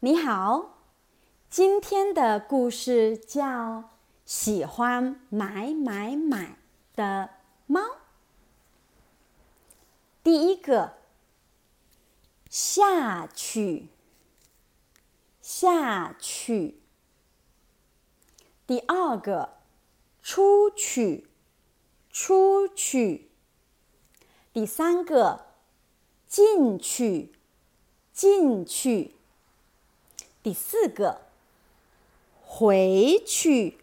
你好，今天的故事叫《喜欢买买买的猫》。第一个，下去，下去。第二个，出去，出去。第三个，进去，进去。第四个，回去，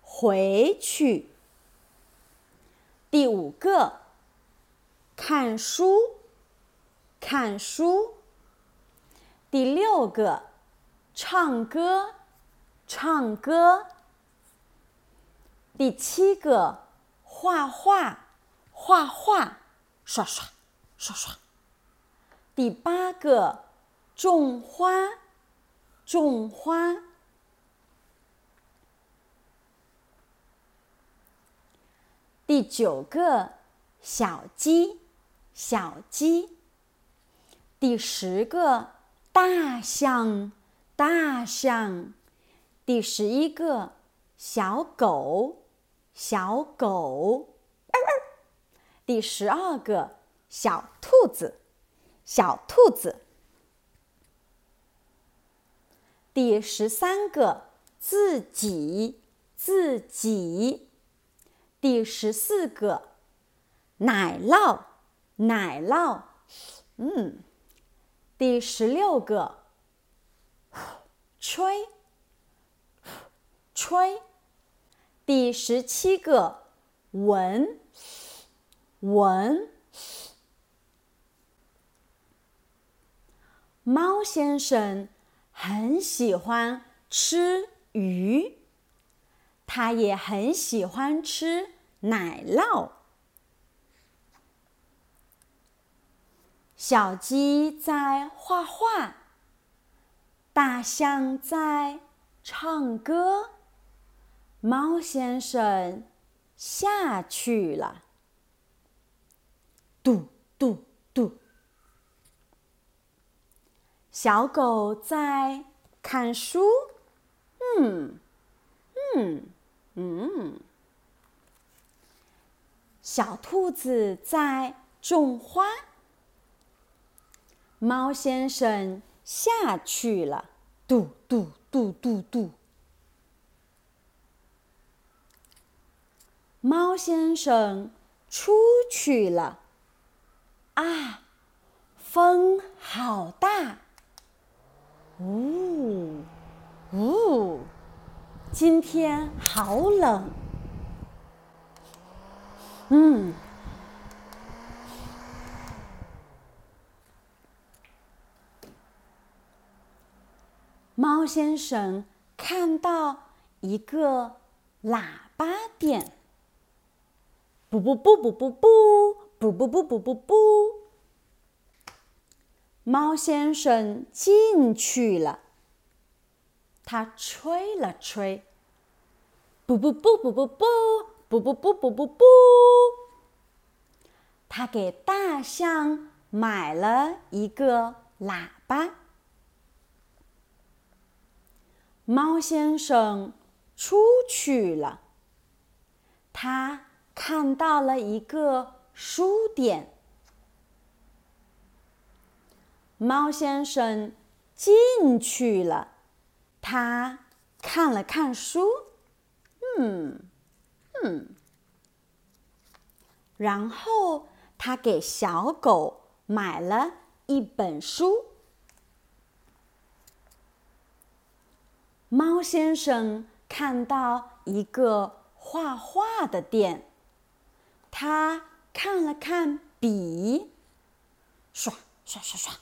回去。第五个，看书，看书。第六个，唱歌，唱歌。第七个，画画，画画，刷刷，刷刷。第八个，种花，种花。第九个，小鸡，小鸡。第十个，大象，大象。第十一个，小狗。小狗，第十二个小兔子，小兔子。第十三个自己，自己。第十四个奶酪，奶酪。嗯。第十六个吹，吹。第十七个，闻，闻。猫先生很喜欢吃鱼，他也很喜欢吃奶酪。小鸡在画画，大象在唱歌。猫先生下去了，嘟嘟嘟。小狗在看书，嗯嗯嗯。小兔子在种花，猫先生下去了，嘟嘟嘟嘟嘟。猫先生出去了，啊，风好大！呜呜，今天好冷。嗯，猫先生看到一个喇叭点。不不不不不不不不不不不不！猫先生进去了，他吹了吹，不不不不不不不不不不不不！他给大象买了一个喇叭。猫先生出去了，他。看到了一个书店，猫先生进去了，他看了看书，嗯嗯，然后他给小狗买了一本书。猫先生看到一个画画的店。他看了看笔，刷刷刷刷，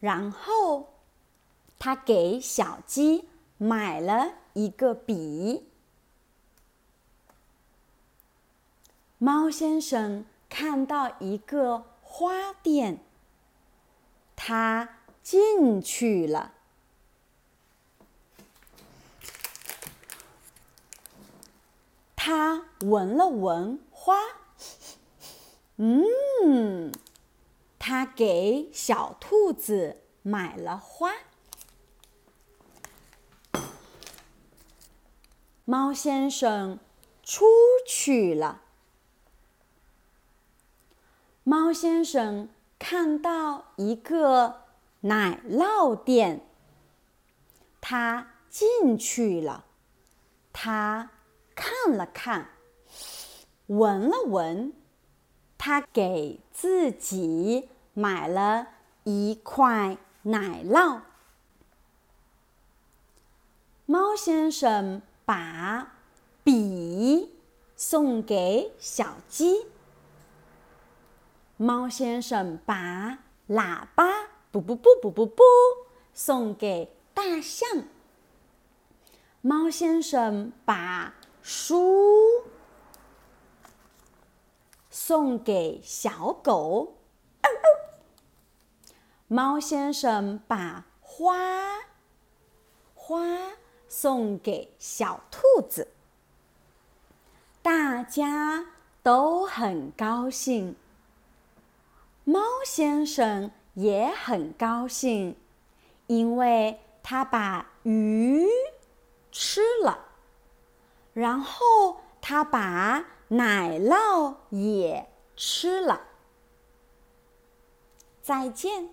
然后他给小鸡买了一个笔。猫先生看到一个花店，他进去了。他闻了闻。花，嗯，他给小兔子买了花。猫先生出去了。猫先生看到一个奶酪店他进去了。他看了看闻了闻他给自己买了一块奶酪。猫先生把笔送给小鸡。猫先生把喇叭“不不不不不不”送给大象。猫先生把书送给小狗。猫先生把花花。送给小兔子，大家都很高兴。猫先生也很高兴，因为他把鱼吃了，然后他把奶酪也吃了。再见。